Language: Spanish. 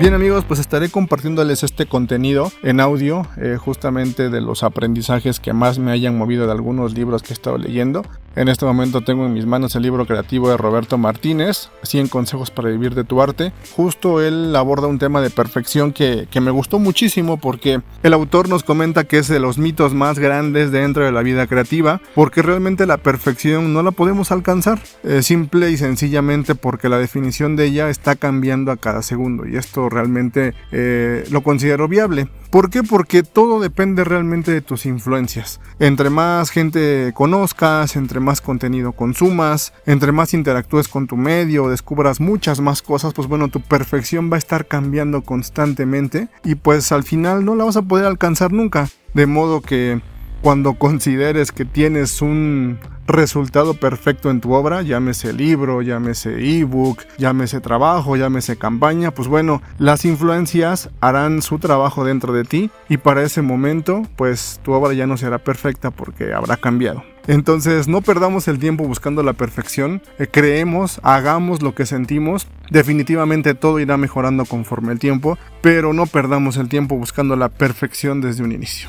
Bien amigos, pues estaré compartiéndoles este contenido en audio, eh, justamente de los aprendizajes que más me hayan movido de algunos libros que he estado leyendo. En este momento tengo en mis manos el libro creativo de Roberto Martínez, 100 consejos para vivir de tu arte. Justo él aborda un tema de perfección que, me gustó muchísimo porque el autor nos comenta que es de los mitos más grandes dentro de la vida creativa, porque realmente la perfección no la podemos alcanzar, eh, simple y sencillamente porque la definición de ella está cambiando a cada segundo y esto realmente eh, lo considero viable. ¿Por qué? Porque todo depende realmente de tus influencias. Entre más gente conozcas, entre más contenido consumas, entre más interactúes con tu medio, descubras muchas más cosas, pues bueno, tu perfección va a estar cambiando constantemente y pues al final no la vas a poder alcanzar nunca. De modo que cuando consideres que tienes un resultado perfecto en tu obra, llámese libro, llámese ebook, llámese trabajo, llámese campaña, pues bueno, las influencias harán su trabajo dentro de ti y para ese momento, pues tu obra ya no será perfecta porque habrá cambiado. Entonces no perdamos el tiempo buscando la perfección, eh, creemos, hagamos lo que sentimos, definitivamente todo irá mejorando conforme el tiempo, pero no perdamos el tiempo buscando la perfección desde un inicio.